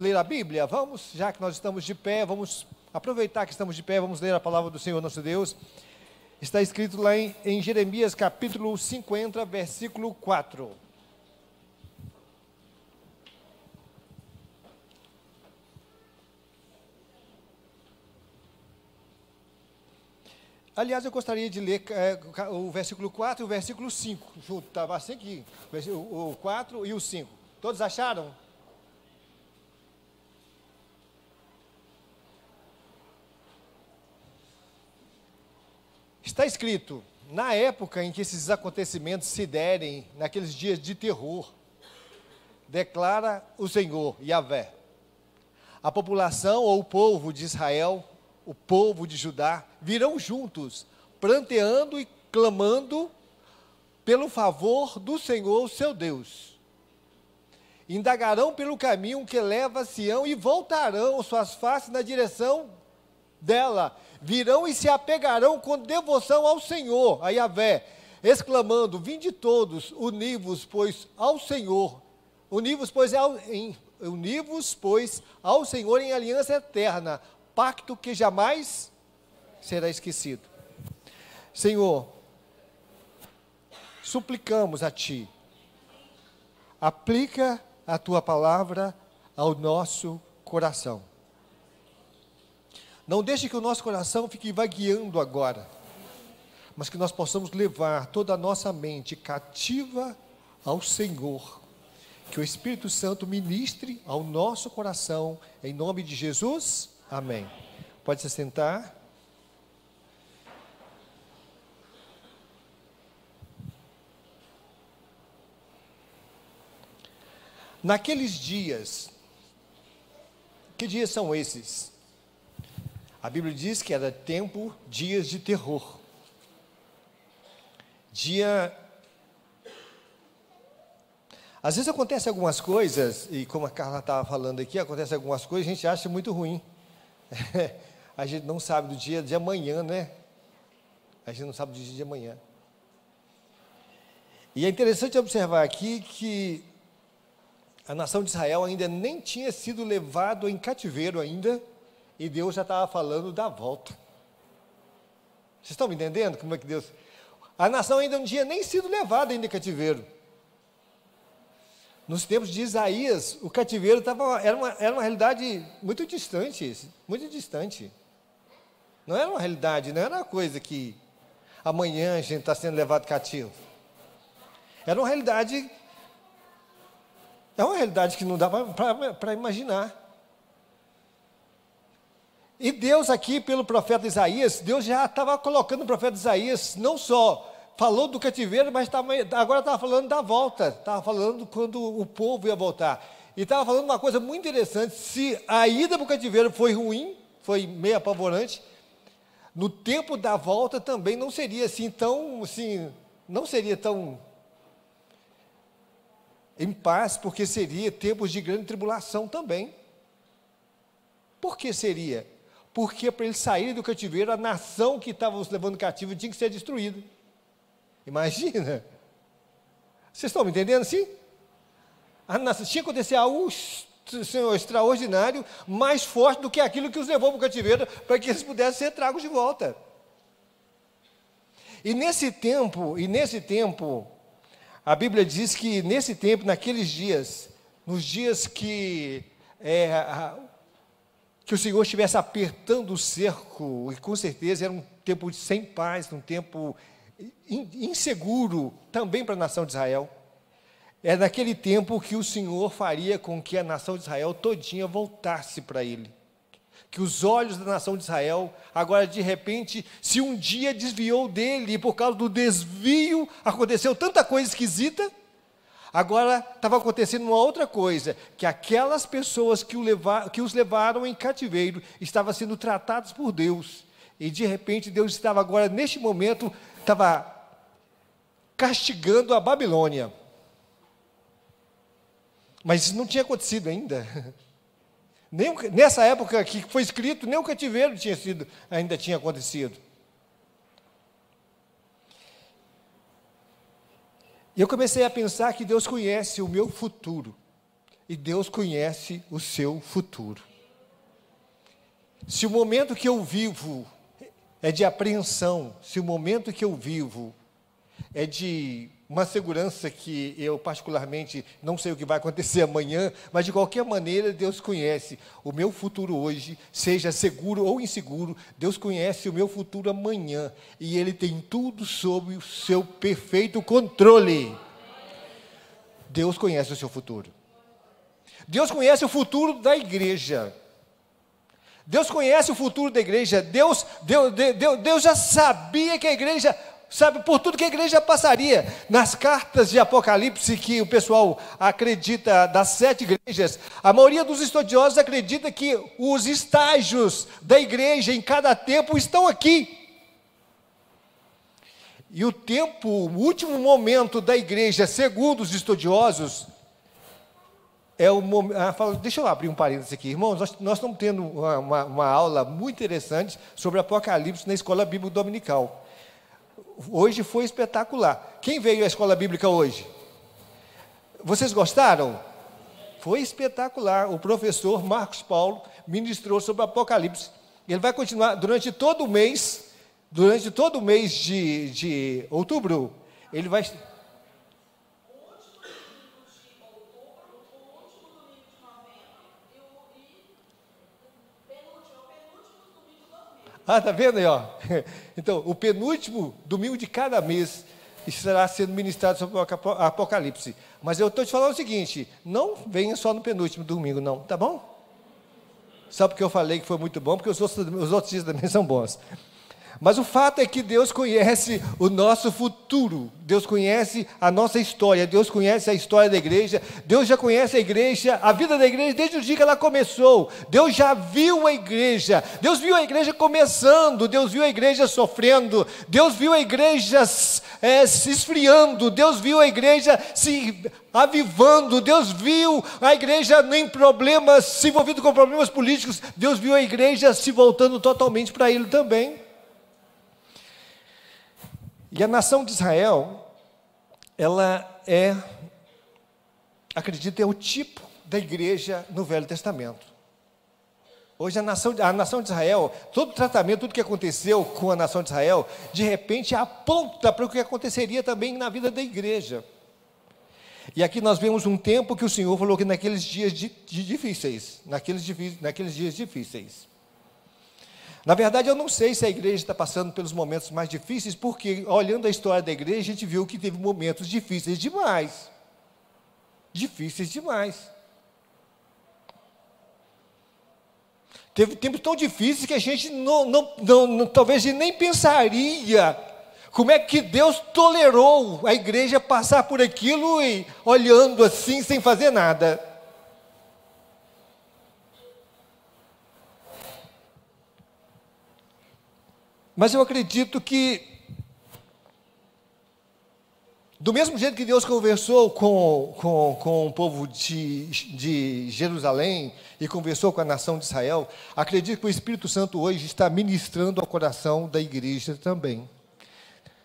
ler a Bíblia? Vamos, já que nós estamos de pé, vamos aproveitar que estamos de pé, vamos ler a palavra do Senhor nosso Deus. Está escrito lá em, em Jeremias capítulo 50, versículo 4. Aliás, eu gostaria de ler é, o versículo 4 e o versículo 5 junto, estava assim aqui, o 4 e o 5. Todos acharam? Está escrito: na época em que esses acontecimentos se derem, naqueles dias de terror, declara o Senhor, Yahvé, a população ou o povo de Israel, o povo de Judá, virão juntos, pranteando e clamando pelo favor do Senhor, seu Deus. Indagarão pelo caminho que leva a Sião e voltarão suas faces na direção dela, virão e se apegarão com devoção ao Senhor, a Yahvé, exclamando: Vinde todos, univos, pois ao Senhor, univos, pois ao, em, univos, pois ao Senhor em aliança eterna, pacto que jamais será esquecido. Senhor, suplicamos a Ti, aplica a Tua palavra ao nosso coração. Não deixe que o nosso coração fique vagueando agora, mas que nós possamos levar toda a nossa mente cativa ao Senhor. Que o Espírito Santo ministre ao nosso coração, em nome de Jesus. Amém. Pode se sentar. Naqueles dias, que dias são esses? A Bíblia diz que era tempo, dias de terror. Dia. Às vezes acontece algumas coisas, e como a Carla estava falando aqui, acontece algumas coisas, a gente acha muito ruim. a gente não sabe do dia de amanhã, né? A gente não sabe do dia de amanhã. E é interessante observar aqui que a nação de Israel ainda nem tinha sido levado em cativeiro ainda, e Deus já estava falando da volta. Vocês estão me entendendo como é que Deus. A nação ainda não tinha nem sido levada ainda cativeiro. Nos tempos de Isaías, o cativeiro tava, era, uma, era uma realidade muito distante, muito distante. Não era uma realidade, não era uma coisa que amanhã a gente está sendo levado cativo. Era uma realidade, é uma realidade que não dá para imaginar. E Deus aqui, pelo profeta Isaías, Deus já estava colocando o profeta Isaías, não só falou do cativeiro, mas tava, agora estava falando da volta, estava falando quando o povo ia voltar. E estava falando uma coisa muito interessante, se a ida para o cativeiro foi ruim, foi meio apavorante, no tempo da volta também não seria assim tão, assim, não seria tão em paz, porque seria tempos de grande tribulação também. Por que seria? Porque para eles saírem do cativeiro, a nação que estava os levando cativo tinha que ser destruída. Imagina. Vocês estão me entendendo assim? A nação, tinha que acontecer algo senhor, extraordinário, mais forte do que aquilo que os levou para o cativeiro, para que eles pudessem ser tragos de volta. E nesse tempo, e nesse tempo, a Bíblia diz que nesse tempo, naqueles dias, nos dias que é, que o Senhor estivesse apertando o cerco, e com certeza era um tempo sem paz, um tempo inseguro também para a nação de Israel. É naquele tempo que o Senhor faria com que a nação de Israel todinha voltasse para Ele. Que os olhos da nação de Israel, agora de repente, se um dia desviou dele, e por causa do desvio aconteceu tanta coisa esquisita, Agora estava acontecendo uma outra coisa, que aquelas pessoas que, levar, que, os levaram em cativeiro estavam sendo tratadas por Deus. E de repente Deus estava agora, neste momento, estava castigando a Babilônia. Mas isso não tinha acontecido ainda. Nem, nessa época que foi escrito, nem o cativeiro tinha sido, ainda tinha acontecido. E eu comecei a pensar que Deus conhece o meu futuro. e Deus conhece o seu futuro. Se o momento que eu vivo é de apreensão, se o momento que eu vivo é de uma segurança que eu, particularmente, não sei o que vai acontecer amanhã, mas de qualquer maneira, Deus conhece o meu futuro hoje, seja seguro ou inseguro, Deus conhece o meu futuro amanhã, e Ele tem tudo sob o seu perfeito controle. Deus conhece o seu futuro. Deus conhece o futuro da igreja. Deus conhece o futuro da igreja. Deus, Deus, Deus, Deus já sabia que a igreja sabe, por tudo que a igreja passaria. Nas cartas de Apocalipse, que o pessoal acredita das sete igrejas, a maioria dos estudiosos acredita que os estágios da igreja em cada tempo estão aqui. E o tempo, o último momento da igreja, segundo os estudiosos, é o momento. Ah, deixa eu abrir um parênteses aqui, irmãos. Nós, nós estamos tendo uma, uma, uma aula muito interessante sobre Apocalipse na escola bíblica dominical hoje foi espetacular. Quem veio à escola bíblica hoje? Vocês gostaram? Foi espetacular. O professor Marcos Paulo ministrou sobre Apocalipse. Ele vai continuar durante todo o mês, durante todo o mês de, de outubro, ele vai Ah, tá vendo aí, ó? Então, o penúltimo domingo de cada mês estará sendo ministrado sobre o Apocalipse. Mas eu estou te falando o seguinte: não venha só no penúltimo domingo, não, tá bom? Só porque eu falei que foi muito bom, porque os outros, os outros dias também são bons. Mas o fato é que Deus conhece o nosso futuro, Deus conhece a nossa história, Deus conhece a história da igreja, Deus já conhece a igreja, a vida da igreja desde o dia que ela começou. Deus já viu a igreja, Deus viu a igreja começando, Deus viu a igreja sofrendo, Deus viu a igreja é, se esfriando, Deus viu a igreja se avivando, Deus viu a igreja em problemas, se envolvendo com problemas políticos, Deus viu a igreja se voltando totalmente para Ele também. E a nação de Israel, ela é, acredito, é o tipo da igreja no Velho Testamento. Hoje a nação, a nação de Israel, todo o tratamento, tudo que aconteceu com a nação de Israel, de repente aponta para o que aconteceria também na vida da igreja. E aqui nós vemos um tempo que o Senhor falou que naqueles dias de, de difíceis, naqueles, naqueles dias difíceis, na verdade, eu não sei se a igreja está passando pelos momentos mais difíceis, porque olhando a história da igreja, a gente viu que teve momentos difíceis demais. Difíceis demais. Teve tempos tão difíceis que a gente não, não, não, não talvez nem pensaria como é que Deus tolerou a igreja passar por aquilo e olhando assim sem fazer nada. Mas eu acredito que, do mesmo jeito que Deus conversou com, com, com o povo de, de Jerusalém e conversou com a nação de Israel, acredito que o Espírito Santo hoje está ministrando ao coração da igreja também.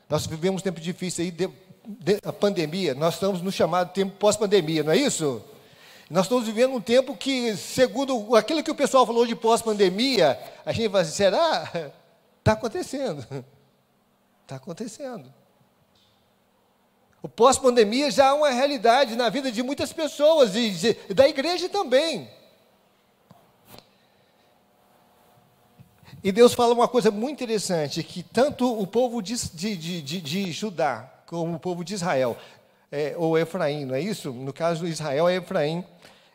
Nós vivemos tempos difíceis aí, de, de, a pandemia, nós estamos no chamado tempo pós-pandemia, não é isso? Nós estamos vivendo um tempo que, segundo aquilo que o pessoal falou de pós-pandemia, a gente vai dizer, será? Está acontecendo. Está acontecendo. O pós-pandemia já é uma realidade na vida de muitas pessoas e da igreja também. E Deus fala uma coisa muito interessante, que tanto o povo de, de, de, de Judá, como o povo de Israel, é, ou Efraim, não é isso? No caso, Israel é Efraim.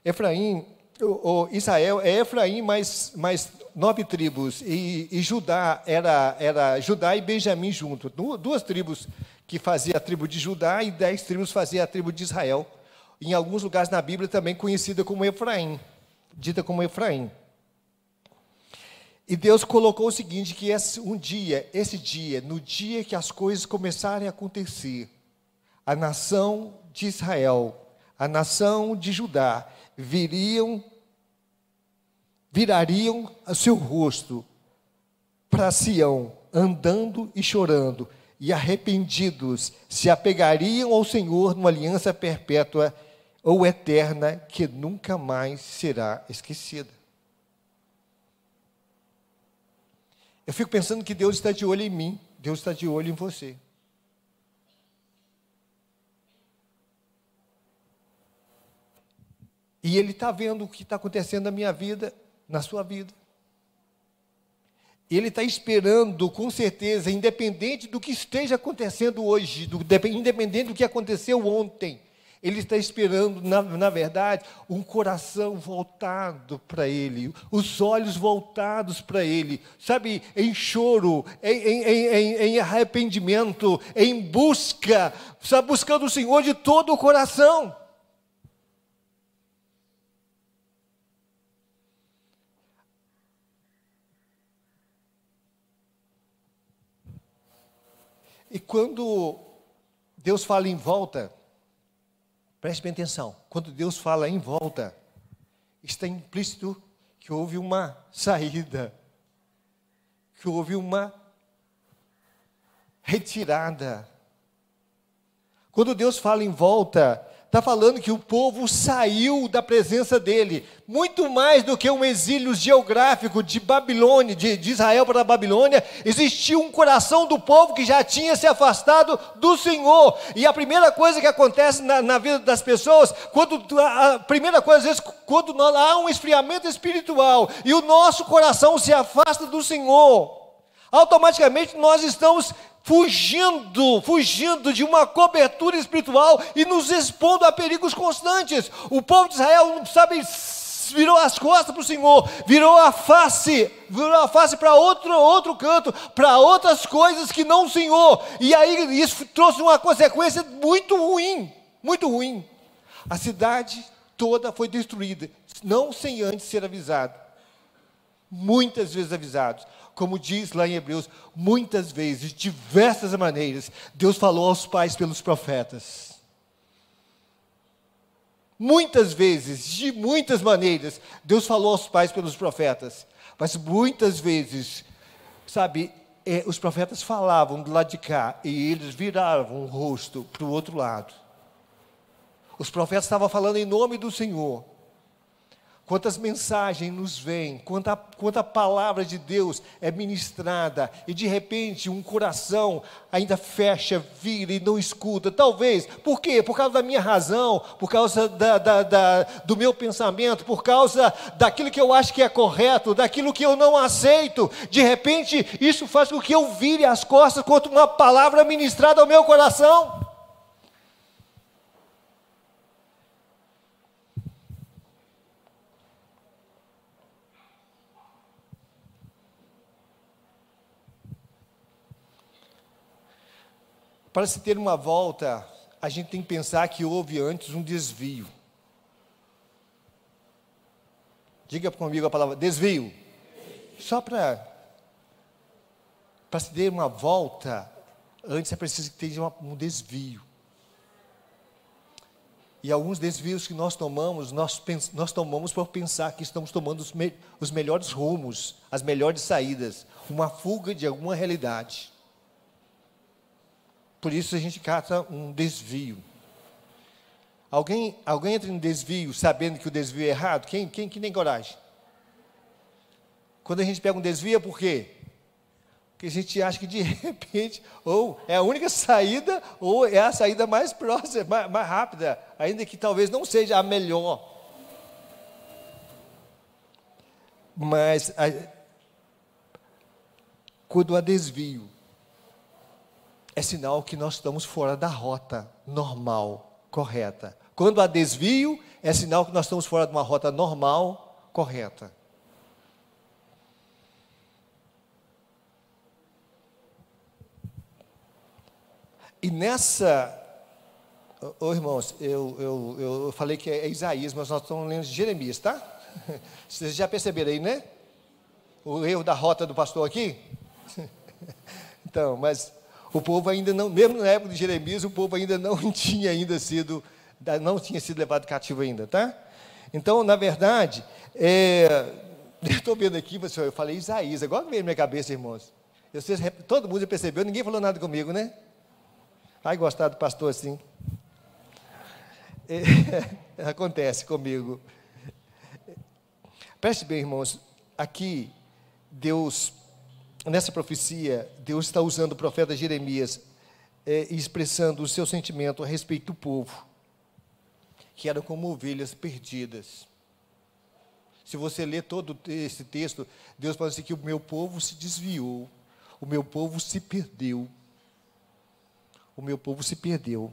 Efraim, o, Israel é Efraim, mas, mas nove tribos, e, e, Judá era, era Judá e Benjamim junto. Duas tribos que fazia a tribo de Judá e dez tribos fazia a tribo de Israel. Em alguns lugares na Bíblia também conhecida como Efraim, dita como Efraim. E Deus colocou o seguinte, que esse, um dia, esse dia, no dia que as coisas começarem a acontecer, a nação de Israel, a nação de Judá, viriam virariam o seu rosto para Sião, andando e chorando, e arrependidos se apegariam ao Senhor numa aliança perpétua, ou eterna que nunca mais será esquecida. Eu fico pensando que Deus está de olho em mim, Deus está de olho em você. E Ele está vendo o que está acontecendo na minha vida, na sua vida. Ele está esperando, com certeza, independente do que esteja acontecendo hoje, do, independente do que aconteceu ontem, ele está esperando, na, na verdade, um coração voltado para Ele, os olhos voltados para Ele, sabe, em choro, em, em, em, em, arrependimento, em busca, sabe, buscando o Senhor de todo o coração. E quando Deus fala em volta, preste bem atenção, quando Deus fala em volta, está implícito que houve uma saída, que houve uma retirada. Quando Deus fala em volta, está falando que o povo saiu da presença dele, muito mais do que um exílio geográfico de Babilônia, de, de, Israel para a Babilônia, existia um coração do povo que já tinha se afastado do Senhor. E a primeira coisa que acontece na, na vida das pessoas, quando a primeira coisa, às vezes, quando nós, há um esfriamento espiritual e o nosso coração se afasta do Senhor, automaticamente nós estamos fugindo, fugindo de uma cobertura espiritual e nos expondo a perigos constantes. O povo de Israel, sabe, virou as costas para o Senhor, virou a face, virou a face para outro, outro canto, para outras coisas que não o Senhor. E aí isso trouxe uma consequência muito ruim, muito ruim. A cidade toda foi destruída, não sem antes ser avisado. Muitas vezes avisados como diz lá em Hebreus, muitas vezes, de diversas maneiras, Deus falou aos pais pelos profetas. Muitas vezes, de muitas maneiras, Deus falou aos pais pelos profetas. Mas muitas vezes, sabe, é, os profetas falavam do lado de cá e eles viravam o rosto para o outro lado. Os profetas estavam falando em nome do Senhor quantas mensagens nos vêm, quanta, quanta palavra de Deus é ministrada, e de repente um coração ainda fecha, vira e não escuta. Talvez, por quê? Por causa da minha razão, por causa da, da, da, do meu pensamento, por causa daquilo que eu acho que é correto, daquilo que eu não aceito. De repente, isso faz com que eu vire as costas contra uma palavra ministrada ao meu coração. Para se ter uma volta, a gente tem que pensar que houve antes um desvio. Diga comigo a palavra desvio. Só para para se ter uma volta, antes é preciso que tenha um desvio. E alguns desvios que nós tomamos, nós, nós tomamos por pensar que estamos tomando os, me, os melhores rumos, as melhores saídas, uma fuga de alguma realidade. Por isso a gente cata um desvio. Alguém, alguém entra em desvio sabendo que o desvio é errado? Quem, quem que nem coragem? Quando a gente pega um desvio é por quê? Porque a gente acha que de repente, ou é a única saída, ou é a saída mais próxima, mais, mais rápida, ainda que talvez não seja a melhor. Mas a, quando há desvio, é sinal que nós estamos fora da rota normal, correta. Quando há desvio, é sinal que nós estamos fora de uma rota normal, correta. E nessa. Ô irmãos, eu, eu, eu falei que é Isaías, mas nós estamos lendo Jeremias, tá? Vocês já perceberam aí, né? O erro da rota do pastor aqui? Então, mas o povo ainda não, mesmo na época de Jeremias, o povo ainda não tinha ainda sido, não tinha sido levado cativo ainda, tá? Então, na verdade, é, eu estou vendo aqui, eu falei Isaías, agora veio na minha cabeça, irmãos. Vocês, todo mundo percebeu, ninguém falou nada comigo, né? Ai, gostar do pastor assim. É, Acontece comigo. Preste bem, irmãos, aqui Deus, nessa profecia, Deus está usando o profeta Jeremias é, expressando o seu sentimento a respeito do povo, que eram como ovelhas perdidas. Se você ler todo esse texto, Deus fala assim que o meu povo se desviou, o meu povo se perdeu. O meu povo se perdeu.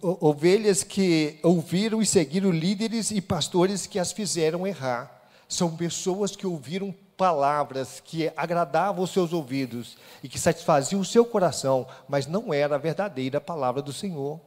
Ovelhas que ouviram e seguiram líderes e pastores que as fizeram errar. São pessoas que ouviram palavras que agradavam os seus ouvidos e que satisfaziam o seu coração, mas não era a verdadeira palavra do Senhor.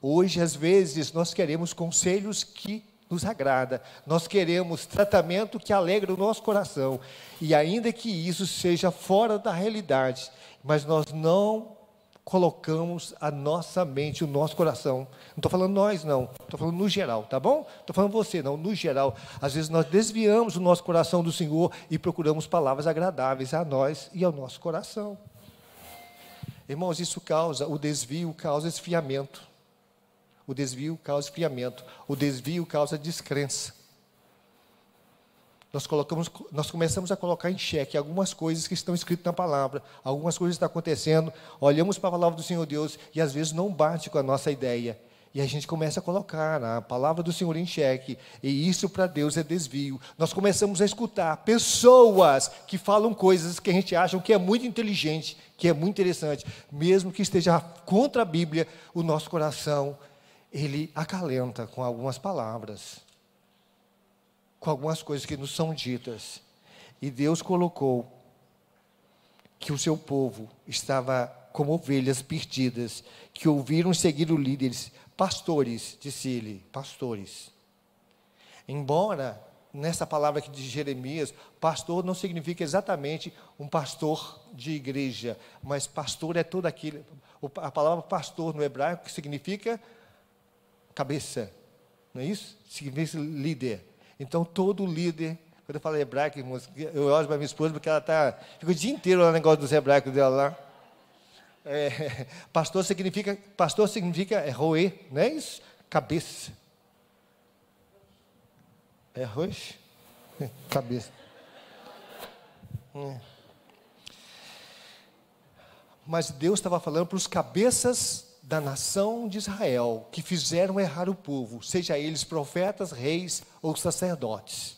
Hoje, às vezes, nós queremos conselhos que nos agrada, nós queremos tratamento que alegra o nosso coração, e ainda que isso seja fora da realidade, mas nós não colocamos a nossa mente, o nosso coração. Não estou falando nós, não. Estou falando no geral, tá bom? Estou falando você, não. No geral. Às vezes nós desviamos o nosso coração do Senhor e procuramos palavras agradáveis a nós e ao nosso coração. Irmãos, isso causa, o desvio causa esfriamento. O desvio causa esfriamento. O desvio causa descrença nós, colocamos, nós começamos a colocar em xeque algumas coisas que estão escritas na palavra, algumas coisas estão acontecendo, olhamos para a palavra do Senhor Deus e às vezes não bate com a nossa ideia. E a gente começa a colocar a palavra do Senhor em xeque, e isso para Deus é desvio. Nós começamos a escutar pessoas que falam coisas que a gente acha que é muito inteligente, que é muito interessante, mesmo que esteja contra a Bíblia, o nosso coração ele acalenta com algumas palavras com algumas coisas que nos são ditas. E Deus colocou que o seu povo estava como ovelhas perdidas, que ouviram seguir os líderes, pastores, disse ele, pastores. Embora nessa palavra aqui de Jeremias, pastor não significa exatamente um pastor de igreja, mas pastor é todo aquele. A palavra pastor no hebraico significa cabeça, não é isso? Significa líder. Então, todo líder, quando eu falo hebraico, irmãos, eu olho para minha esposa, porque ela está, fica o dia inteiro no negócio dos hebraicos dela lá. É, pastor significa, pastor significa é roer, não é isso? Cabeça. É roxo? Cabeça. É. Mas Deus estava falando para os cabeças da nação de Israel que fizeram errar o povo, seja eles profetas, reis ou sacerdotes.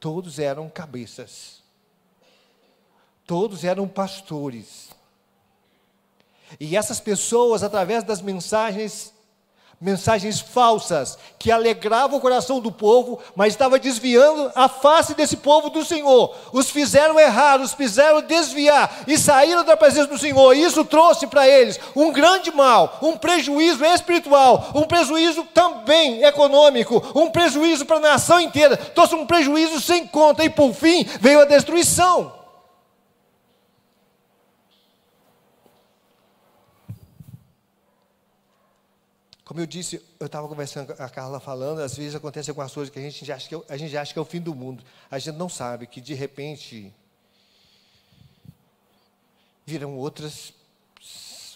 Todos eram cabeças. Todos eram pastores. E essas pessoas, através das mensagens mensagens falsas que alegravam o coração do povo, mas estava desviando a face desse povo do Senhor. Os fizeram errar, os fizeram desviar e saíram da presença do Senhor. Isso trouxe para eles um grande mal, um prejuízo espiritual, um prejuízo também econômico, um prejuízo para a nação inteira. Trouxe um prejuízo sem conta e por fim veio a destruição. Como eu disse, eu estava conversando com a Carla falando, às vezes acontece algumas coisas que a gente acha que é, a gente acha que é o fim do mundo. A gente não sabe que de repente viram outras,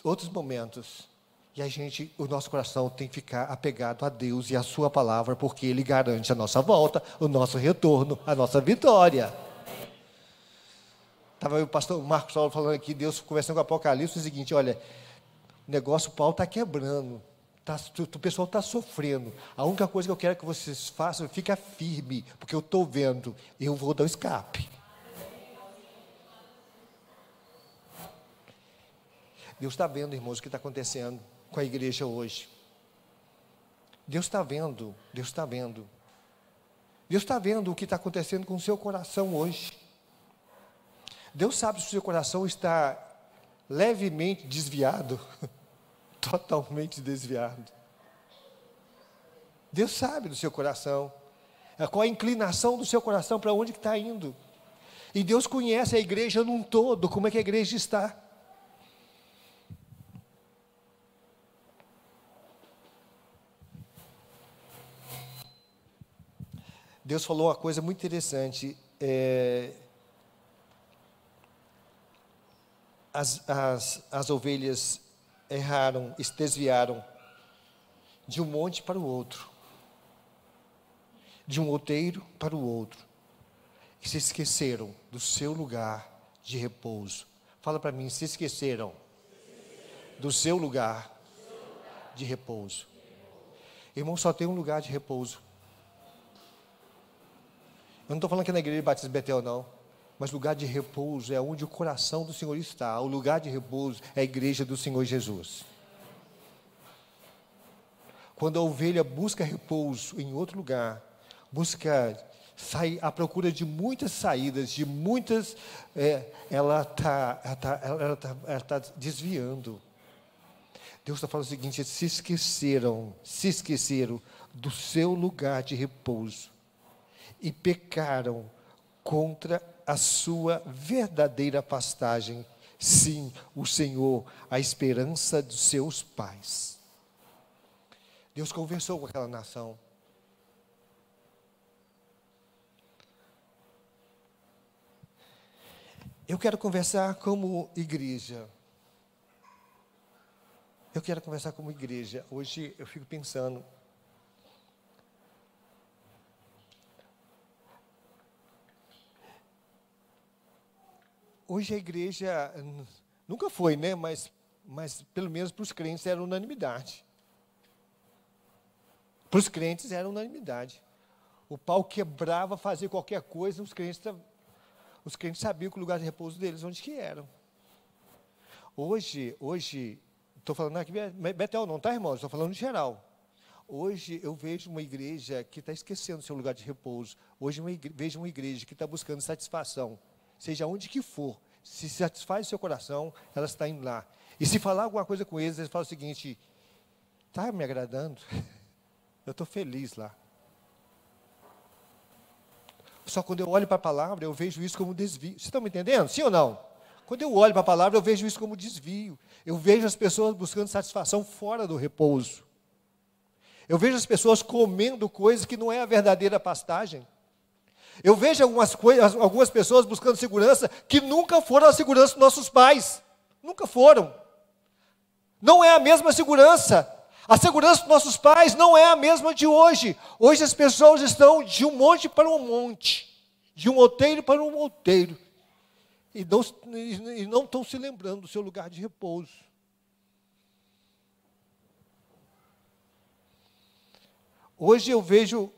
outros momentos. E a gente, o nosso coração tem que ficar apegado a Deus e a Sua palavra, porque Ele garante a nossa volta, o nosso retorno, a nossa vitória. Estava o pastor Marcos falando aqui, Deus conversando com o Apocalipse, o seguinte: olha, o negócio, o pau está quebrando. Tá, o pessoal está sofrendo. A única coisa que eu quero que vocês façam é ficar firme, porque eu estou vendo, eu vou dar o escape. Deus está vendo, irmãos, o que está acontecendo com a igreja hoje. Deus está vendo, Deus está vendo. Deus está vendo o que está acontecendo com o seu coração hoje. Deus sabe se o seu coração está levemente desviado. totalmente desviado. Deus sabe do seu coração. É qual a inclinação do seu coração para onde está indo. E Deus conhece a igreja num todo, como é que a igreja está. Deus falou uma coisa muito interessante. É, as, as, as ovelhas erraram, se desviaram. de um monte para o outro, de um outeiro para o outro, e se esqueceram do seu lugar de repouso. Fala para mim, se esqueceram do seu lugar de repouso. Irmão, só tem um lugar de repouso. Eu não estou falando que é na igreja Batista Betel, não. Mas lugar de repouso é onde o coração do Senhor está. O lugar de repouso é a igreja do Senhor Jesus. Quando a ovelha busca repouso em outro lugar, busca sair à procura de muitas saídas, de muitas, é, ela está ela tá, ela tá, ela tá desviando. Deus está falando o seguinte: se esqueceram, se esqueceram do seu lugar de repouso e pecaram contra a sua verdadeira pastagem. Sim, o Senhor, a esperança dos seus pais. Deus conversou com aquela nação. Eu quero conversar como igreja. Eu quero conversar como igreja. Hoje eu fico pensando, Hoje a igreja nunca foi, né? Mas, mas pelo menos para os crentes era unanimidade. Para os crentes era unanimidade. O pau quebrava, fazia qualquer coisa, os crentes, os crentes sabiam que o lugar de repouso deles, onde que eram. Hoje, hoje, estou falando aqui, Betel não, tá, irmãos? Estou falando em geral. Hoje eu vejo uma igreja que está esquecendo seu lugar de repouso. Hoje eu vejo uma igreja que está buscando satisfação seja onde que for, se satisfaz o seu coração, ela está indo lá. E se falar alguma coisa com eles, eles falam o seguinte: está me agradando, eu estou feliz lá. Só quando eu olho para a palavra, eu vejo isso como desvio. Vocês estão me entendendo? Sim ou não? Quando eu olho para a palavra, eu vejo isso como desvio. Eu vejo as pessoas buscando satisfação fora do repouso. Eu vejo as pessoas comendo coisas que não é a verdadeira pastagem. Eu vejo algumas, coisas, algumas pessoas buscando segurança que nunca foram a segurança dos nossos pais. Nunca foram. Não é a mesma segurança. A segurança dos nossos pais não é a mesma de hoje. Hoje as pessoas estão de um monte para um monte, de um outeiro para um outeiro, e não, e não estão se lembrando do seu lugar de repouso. Hoje eu vejo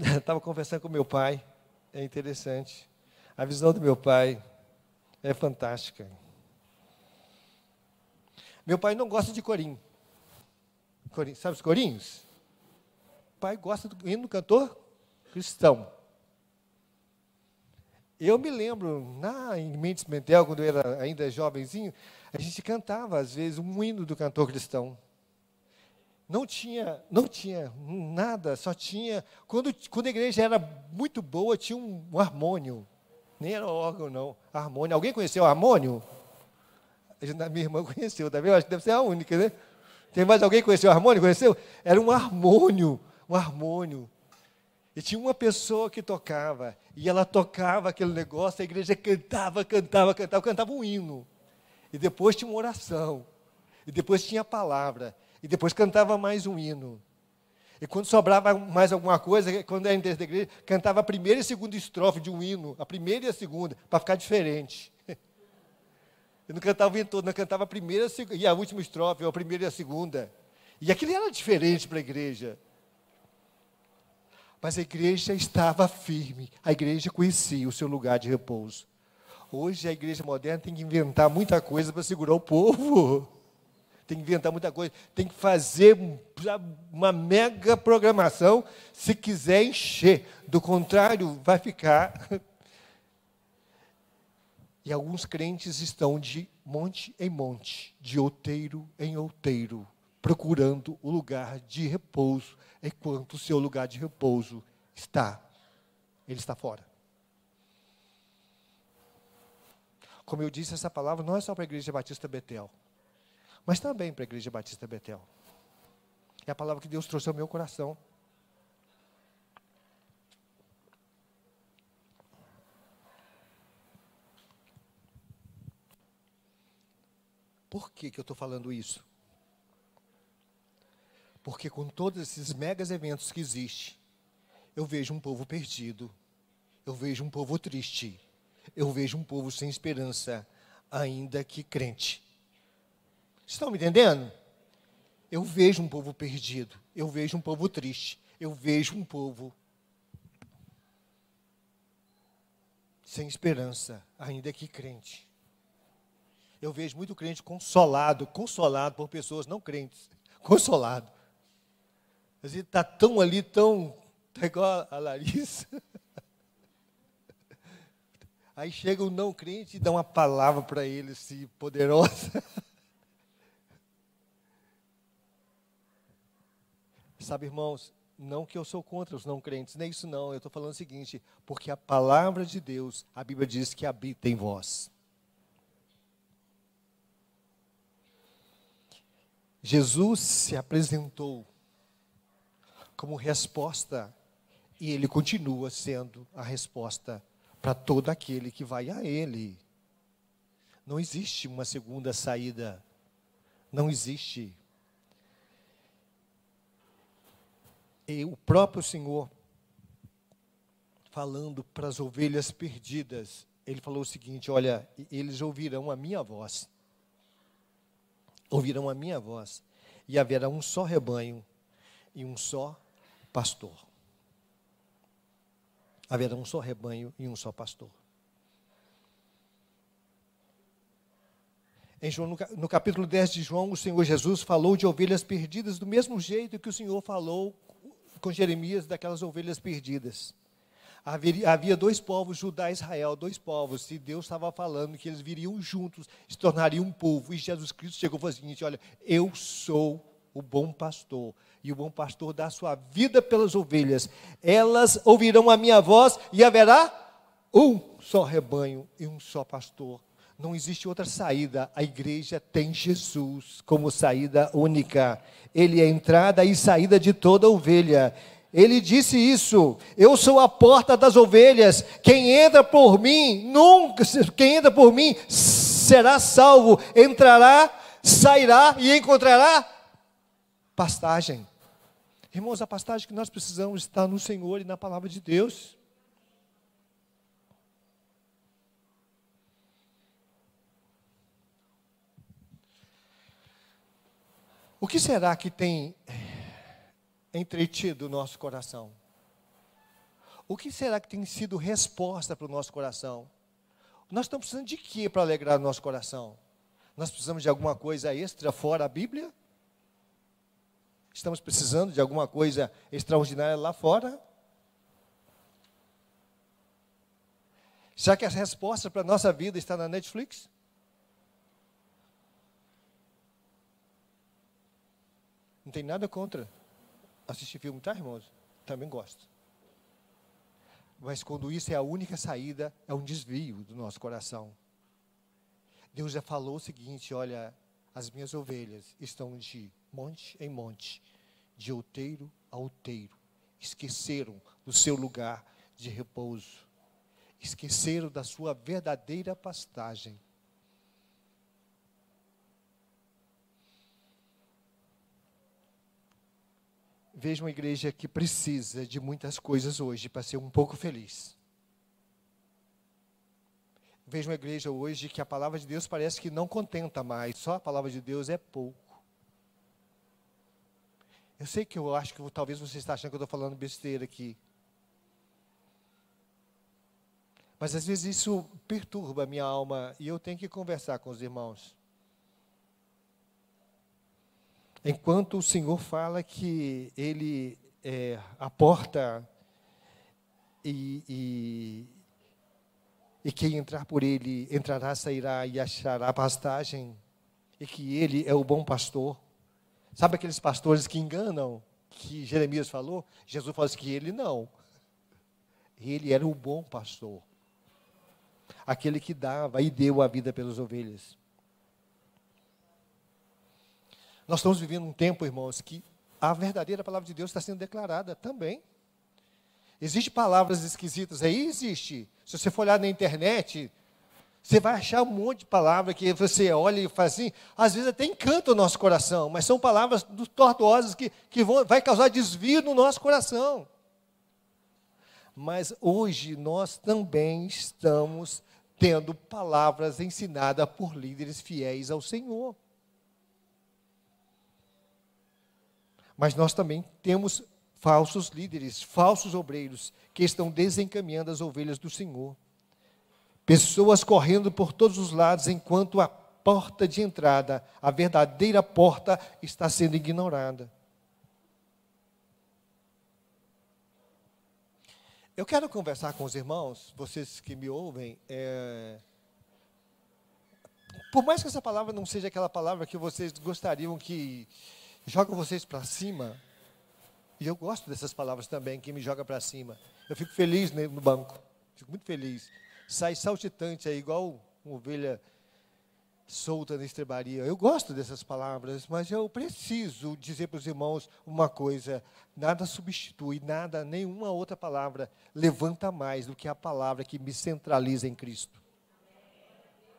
Estava conversando com meu pai, é interessante. A visão do meu pai é fantástica. Meu pai não gosta de corim. corim sabe os corinhos? O pai gosta do hino do cantor cristão. Eu me lembro, na, em Mendes Mentel, quando eu era ainda jovenzinho, a gente cantava, às vezes, um hino do cantor cristão não tinha, não tinha nada, só tinha. Quando, quando a igreja era muito boa, tinha um, um harmônio. Nem era órgão, não. Harmônio. Alguém conheceu o harmônio? A minha irmã conheceu, tá vendo? Acho que deve ser a única, né? Tem mais alguém que conheceu o harmônio? Conheceu? Era um harmônio, um harmônio. E tinha uma pessoa que tocava, e ela tocava aquele negócio, a igreja cantava, cantava, cantava, cantava um hino. E depois tinha uma oração. E depois tinha a palavra e depois cantava mais um hino. E quando sobrava mais alguma coisa, quando era dentro da igreja, cantava a primeira e segunda estrofe de um hino, a primeira e a segunda, para ficar diferente. Eu não cantava o hino todo, não cantava a primeira e a última estrofe, ou a primeira e a segunda. E aquilo era diferente para a igreja. Mas a igreja estava firme, a igreja conhecia o seu lugar de repouso. Hoje a igreja moderna tem que inventar muita coisa para segurar o povo tem que inventar muita coisa, tem que fazer uma mega programação se quiser encher. Do contrário, vai ficar. E alguns crentes estão de monte em monte, de outeiro em outeiro, procurando o lugar de repouso, enquanto o seu lugar de repouso está, ele está fora. Como eu disse, essa palavra não é só para a Igreja Batista Betel mas também para a Igreja Batista Betel. É a palavra que Deus trouxe ao meu coração. Por que, que eu estou falando isso? Porque com todos esses megas eventos que existem, eu vejo um povo perdido, eu vejo um povo triste, eu vejo um povo sem esperança, ainda que crente. Estão me entendendo? Eu vejo um povo perdido, eu vejo um povo triste, eu vejo um povo sem esperança, ainda que crente. Eu vejo muito crente consolado, consolado por pessoas não crentes, consolado. Mas ele está tão ali, tão. Está igual a Larissa. Aí chega o não crente e dá uma palavra para ele, assim, poderosa. Sabe, irmãos, não que eu sou contra os não crentes, nem isso não. Eu estou falando o seguinte, porque a palavra de Deus, a Bíblia diz que habita em vós. Jesus se apresentou como resposta e ele continua sendo a resposta para todo aquele que vai a ele. Não existe uma segunda saída. Não existe. E o próprio Senhor, falando para as ovelhas perdidas, ele falou o seguinte: Olha, eles ouvirão a minha voz ouvirão a minha voz, e haverá um só rebanho e um só pastor. Haverá um só rebanho e um só pastor. Em João, no capítulo 10 de João, o Senhor Jesus falou de ovelhas perdidas do mesmo jeito que o Senhor falou com Jeremias daquelas ovelhas perdidas. Havia, dois povos, Judá e Israel, dois povos, e Deus estava falando que eles viriam juntos, se tornariam um povo. E Jesus Cristo chegou e falou o seguinte: Olha, eu sou o bom pastor, e o bom pastor dá sua vida pelas ovelhas. Elas ouvirão a minha voz e haverá um só rebanho e um só pastor. Não existe outra saída. A igreja tem Jesus como saída única. Ele é entrada e saída de toda ovelha. Ele disse isso: Eu sou a porta das ovelhas. Quem entra por mim, nunca, quem entra por mim será salvo. Entrará, sairá e encontrará pastagem. Irmãos, a pastagem que nós precisamos está no Senhor e na palavra de Deus. O que será que tem entretido o nosso coração? O que será que tem sido resposta para o nosso coração? Nós estamos precisando de quê para alegrar o nosso coração? Nós precisamos de alguma coisa extra fora a Bíblia? Estamos precisando de alguma coisa extraordinária lá fora? Será que a resposta para a nossa vida está na Netflix? Não tem nada contra assistir filme, tá, irmãos? Também gosto. Mas quando isso é a única saída, é um desvio do nosso coração. Deus já falou o seguinte: olha, as minhas ovelhas estão de monte em monte, de outeiro a outeiro. Esqueceram do seu lugar de repouso. Esqueceram da sua verdadeira pastagem. Vejo uma igreja que precisa de muitas coisas hoje para ser um pouco feliz. Vejo uma igreja hoje que a palavra de Deus parece que não contenta mais, só a palavra de Deus é pouco. Eu sei que eu acho que talvez você está achando que eu estou falando besteira aqui. Mas às vezes isso perturba a minha alma e eu tenho que conversar com os irmãos. Enquanto o Senhor fala que Ele é a porta e, e, e quem entrar por Ele entrará, sairá e achará pastagem, e que Ele é o bom pastor. Sabe aqueles pastores que enganam, que Jeremias falou? Jesus falou que ele não. Ele era o bom pastor. Aquele que dava e deu a vida pelas ovelhas. Nós estamos vivendo um tempo, irmãos, que a verdadeira palavra de Deus está sendo declarada também. Existem palavras esquisitas aí? Existe. Se você for olhar na internet, Você vai achar um monte de palavras que você olha e faz assim, às vezes até encanta o nosso coração, mas são palavras tortuosas que, que vão, vai causar desvio no nosso coração. Mas hoje nós também estamos tendo palavras ensinadas por líderes fiéis ao Senhor. Mas nós também temos falsos líderes, falsos obreiros, que estão desencaminhando as ovelhas do Senhor. Pessoas correndo por todos os lados, enquanto a porta de entrada, a verdadeira porta, está sendo ignorada. Eu quero conversar com os irmãos, vocês que me ouvem. É... Por mais que essa palavra não seja aquela palavra que vocês gostariam que joga vocês para cima, e eu gosto dessas palavras também, que me joga para cima. Eu fico feliz no banco, fico muito feliz. Sai saltitante aí, igual uma ovelha solta na estrebaria. Eu gosto dessas palavras, mas eu preciso dizer para os irmãos uma coisa: nada substitui, nada, nenhuma outra palavra levanta mais do que a palavra que me centraliza em Cristo.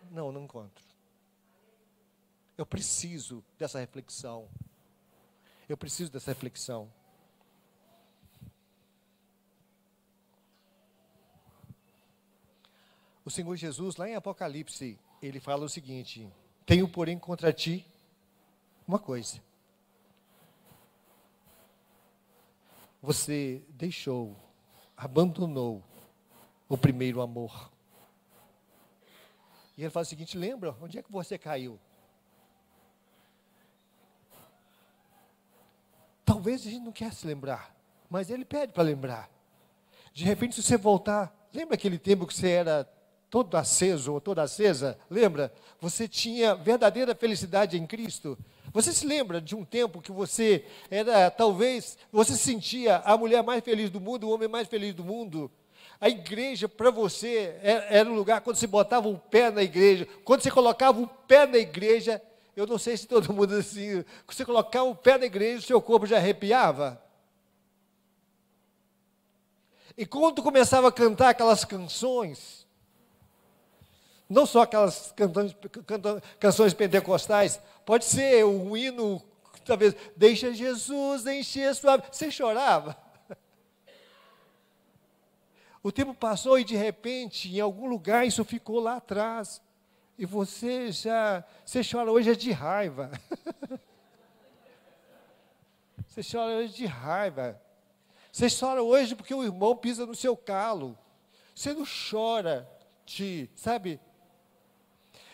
Não, não encontro. Eu preciso dessa reflexão. Eu preciso dessa reflexão. O Senhor Jesus, lá em Apocalipse, ele fala o seguinte: Tenho, porém, contra ti uma coisa. Você deixou, abandonou o primeiro amor. E ele fala o seguinte: lembra, onde é que você caiu? Talvez a gente não quer se lembrar, mas ele pede para lembrar. De repente, se você voltar, lembra aquele tempo que você era todo aceso ou toda acesa, lembra? Você tinha verdadeira felicidade em Cristo. Você se lembra de um tempo que você era, talvez, você se sentia a mulher mais feliz do mundo, o homem mais feliz do mundo? A igreja para você era um lugar quando você botava o pé na igreja, quando você colocava o pé na igreja, eu não sei se todo mundo assim, você colocava o pé na igreja, o seu corpo já arrepiava. E quando começava a cantar aquelas canções, não só aquelas cantando, cantando, canções pentecostais, pode ser um hino, talvez, deixa Jesus encher sua. Você chorava. O tempo passou e de repente, em algum lugar, isso ficou lá atrás. E você já, você chora hoje é de raiva. Você chora hoje de raiva. Você chora hoje porque o irmão pisa no seu calo. Você não chora de, sabe,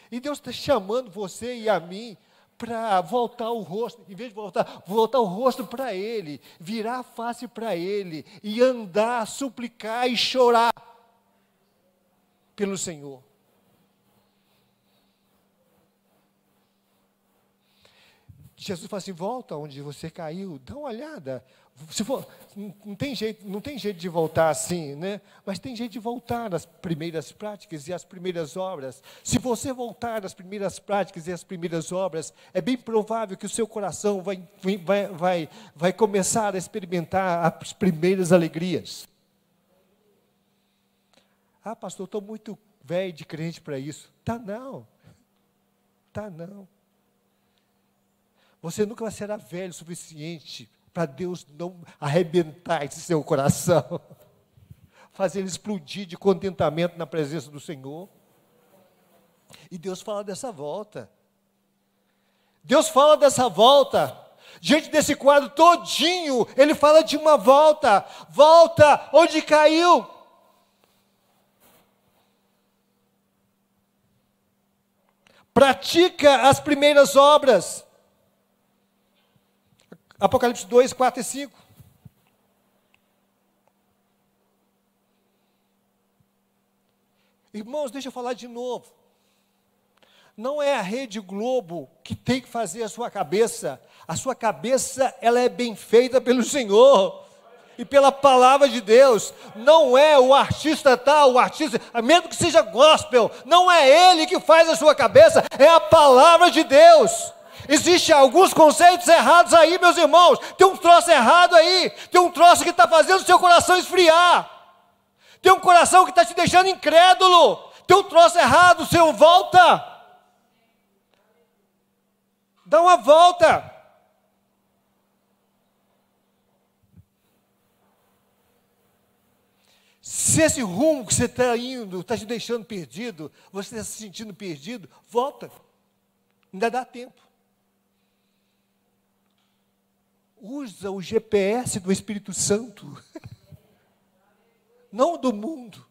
e Deus está chamando você e a mim para voltar o rosto, em vez de voltar, voltar o rosto para Ele, virar a face para Ele e andar, suplicar e chorar pelo Senhor. Jesus fala assim: volta onde você caiu, dá uma olhada. Se for, não, tem jeito, não tem jeito de voltar assim, né? Mas tem jeito de voltar às primeiras práticas e às primeiras obras. Se você voltar às primeiras práticas e às primeiras obras, é bem provável que o seu coração vai, vai, vai, vai começar a experimentar as primeiras alegrias. Ah, pastor, estou muito velho de crente para isso. Tá não. Tá não. Você nunca será velho o suficiente para Deus não arrebentar esse seu coração, fazer ele explodir de contentamento na presença do Senhor. E Deus fala dessa volta. Deus fala dessa volta. Diante desse quadro todinho, ele fala de uma volta. Volta onde caiu. Pratica as primeiras obras. Apocalipse 2, 4 e 5. Irmãos, deixa eu falar de novo. Não é a Rede Globo que tem que fazer a sua cabeça. A sua cabeça, ela é bem feita pelo Senhor e pela palavra de Deus. Não é o artista tal, o artista, mesmo que seja gospel, não é ele que faz a sua cabeça, é a palavra de Deus. Existem alguns conceitos errados aí, meus irmãos. Tem um troço errado aí. Tem um troço que está fazendo o seu coração esfriar. Tem um coração que está te deixando incrédulo. teu troço errado, Senhor, volta. Dá uma volta. Se esse rumo que você está indo está te deixando perdido, você está se sentindo perdido, volta. Ainda dá tempo. Usa o GPS do Espírito Santo, não do mundo.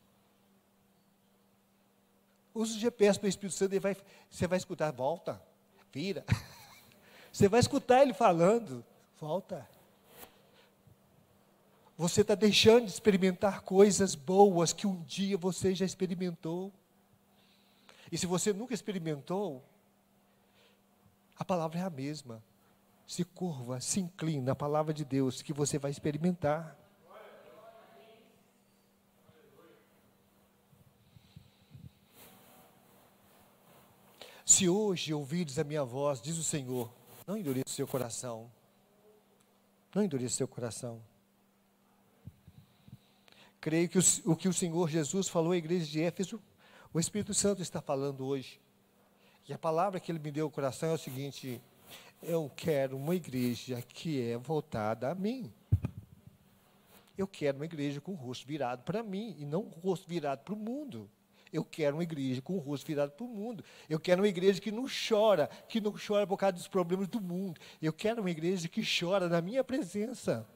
Usa o GPS do Espírito Santo e vai, você vai escutar, volta, vira. Você vai escutar ele falando, volta. Você está deixando de experimentar coisas boas que um dia você já experimentou. E se você nunca experimentou, a palavra é a mesma. Se curva, se inclina a palavra de Deus que você vai experimentar. Se hoje ouvires a minha voz, diz o Senhor, não endureça o seu coração. Não endureça o seu coração. Creio que o, o que o Senhor Jesus falou à igreja de Éfeso, o Espírito Santo está falando hoje. E a palavra que ele me deu ao coração é o seguinte: eu quero uma igreja que é voltada a mim. Eu quero uma igreja com o rosto virado para mim e não o rosto virado para o mundo. Eu quero uma igreja com o rosto virado para o mundo. Eu quero uma igreja que não chora, que não chora por causa dos problemas do mundo. Eu quero uma igreja que chora na minha presença.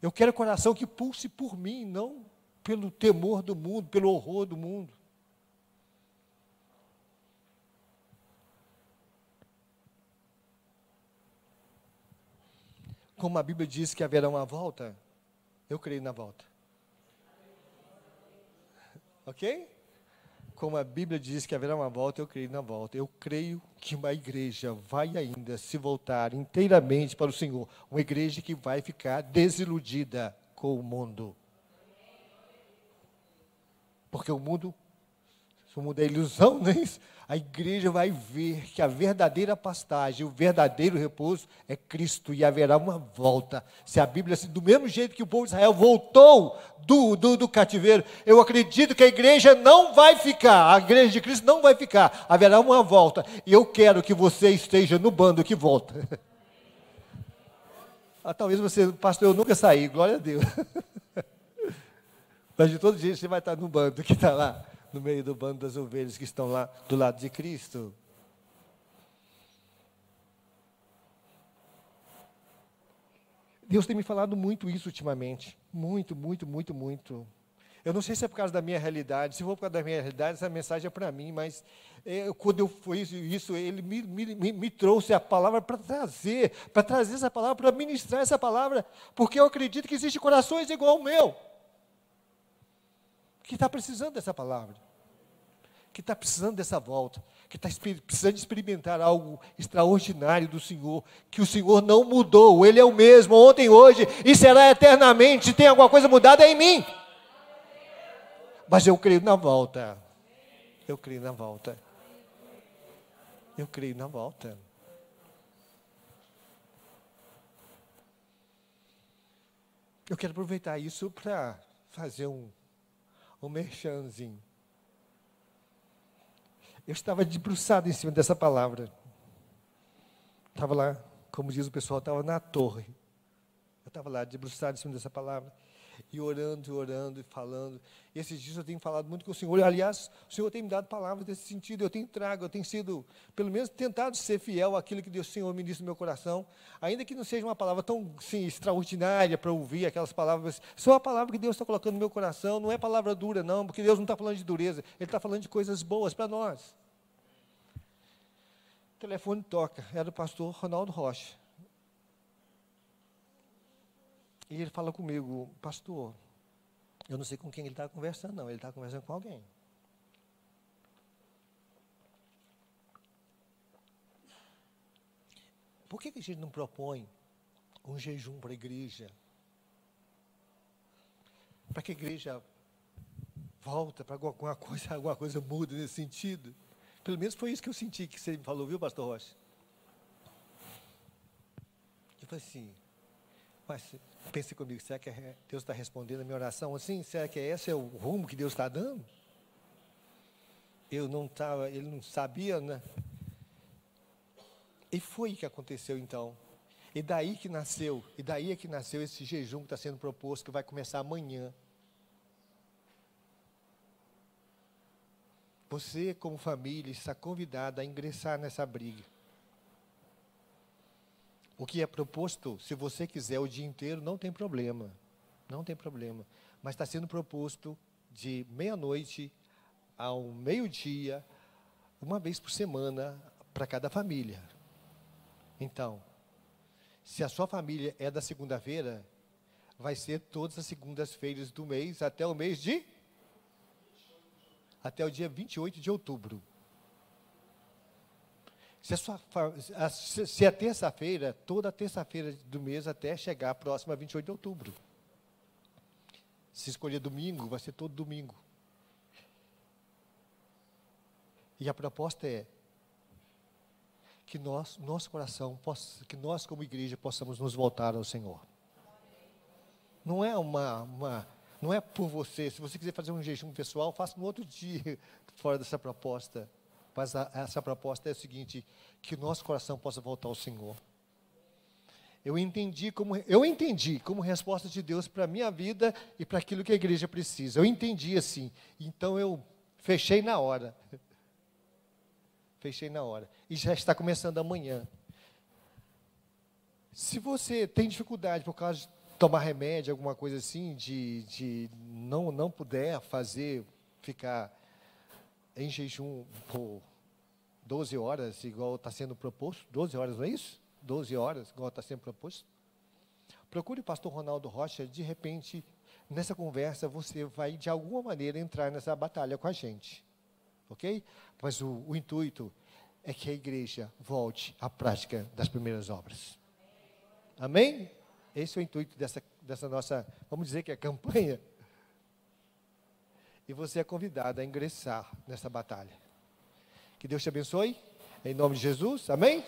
Eu quero um coração que pulse por mim, não pelo temor do mundo, pelo horror do mundo. Como a Bíblia diz que haverá uma volta, eu creio na volta. Ok? como a Bíblia diz que haverá uma volta, eu creio na volta. Eu creio que uma igreja vai ainda se voltar inteiramente para o Senhor. Uma igreja que vai ficar desiludida com o mundo. Porque o mundo, o mundo é ilusão, não é isso? a igreja vai ver que a verdadeira pastagem, o verdadeiro repouso é Cristo e haverá uma volta. Se a Bíblia, do mesmo jeito que o povo de Israel voltou do, do, do cativeiro, eu acredito que a igreja não vai ficar, a igreja de Cristo não vai ficar, haverá uma volta. E eu quero que você esteja no bando que volta. Ah, talvez você, pastor, eu nunca saí, glória a Deus. Mas de todo jeito você vai estar no bando que está lá no meio do bando das ovelhas que estão lá do lado de Cristo. Deus tem me falado muito isso ultimamente. Muito, muito, muito, muito. Eu não sei se é por causa da minha realidade. Se for por causa da minha realidade, essa mensagem é para mim, mas é, quando eu fiz isso, ele me, me, me trouxe a palavra para trazer, para trazer essa palavra, para ministrar essa palavra, porque eu acredito que existem corações igual ao meu que está precisando dessa palavra, que está precisando dessa volta, que está precisando experimentar algo extraordinário do Senhor, que o Senhor não mudou, Ele é o mesmo ontem, hoje e será eternamente. Tem alguma coisa mudada, em mim. Mas eu creio na volta. Eu creio na volta. Eu creio na volta. Eu quero aproveitar isso para fazer um um merchanzinho. Eu estava debruçado em cima dessa palavra. Estava lá, como diz o pessoal, estava na torre. Eu estava lá debruçado em cima dessa palavra e orando, e orando, e falando. E esses dias eu tenho falado muito com o Senhor. Aliás, o Senhor tem me dado palavras nesse sentido. Eu tenho trago, eu tenho sido, pelo menos, tentado ser fiel àquilo que Deus, Senhor me disse no meu coração. Ainda que não seja uma palavra tão sim, extraordinária para ouvir aquelas palavras. Só a palavra que Deus está colocando no meu coração. Não é palavra dura, não, porque Deus não está falando de dureza. Ele está falando de coisas boas para nós. O telefone toca. Era o pastor Ronaldo Rocha. E ele fala comigo, pastor, eu não sei com quem ele está conversando, não. Ele está conversando com alguém. Por que, que a gente não propõe um jejum para a igreja? Para que a igreja volta, para alguma coisa, alguma coisa muda nesse sentido? Pelo menos foi isso que eu senti que você me falou, viu, pastor Rocha? Eu falei assim, Mas pense comigo, será que é, Deus está respondendo a minha oração assim? Será que esse é o rumo que Deus está dando? Eu não estava, ele não sabia, né? E foi que aconteceu então. E daí que nasceu, e daí é que nasceu esse jejum que está sendo proposto, que vai começar amanhã. Você, como família, está convidado a ingressar nessa briga. O que é proposto, se você quiser o dia inteiro, não tem problema. Não tem problema. Mas está sendo proposto de meia-noite ao meio-dia, uma vez por semana, para cada família. Então, se a sua família é da segunda-feira, vai ser todas as segundas-feiras do mês até o mês de até o dia 28 de outubro. Se, a sua, se a terça-feira, toda terça-feira do mês até chegar a próxima 28 de outubro. Se escolher domingo, vai ser todo domingo. E a proposta é que nós, nosso coração, possa, que nós como igreja possamos nos voltar ao Senhor. Não é uma, uma, não é por você. Se você quiser fazer um jejum pessoal, faça no outro dia, fora dessa proposta. Mas a, essa proposta é o seguinte: que o nosso coração possa voltar ao Senhor. Eu entendi como eu entendi como resposta de Deus para a minha vida e para aquilo que a igreja precisa. Eu entendi assim. Então eu fechei na hora. Fechei na hora. E já está começando amanhã. Se você tem dificuldade por causa de tomar remédio, alguma coisa assim, de, de não, não puder fazer, ficar em jejum por 12 horas, igual está sendo proposto. 12 horas, não é isso? 12 horas, igual está sendo proposto. Procure o pastor Ronaldo Rocha, de repente, nessa conversa, você vai, de alguma maneira, entrar nessa batalha com a gente. Ok? Mas o, o intuito é que a igreja volte à prática das primeiras obras. Amém? Esse é o intuito dessa, dessa nossa, vamos dizer que é campanha. E você é convidado a ingressar nessa batalha. Que Deus te abençoe. Em nome de Jesus. Amém?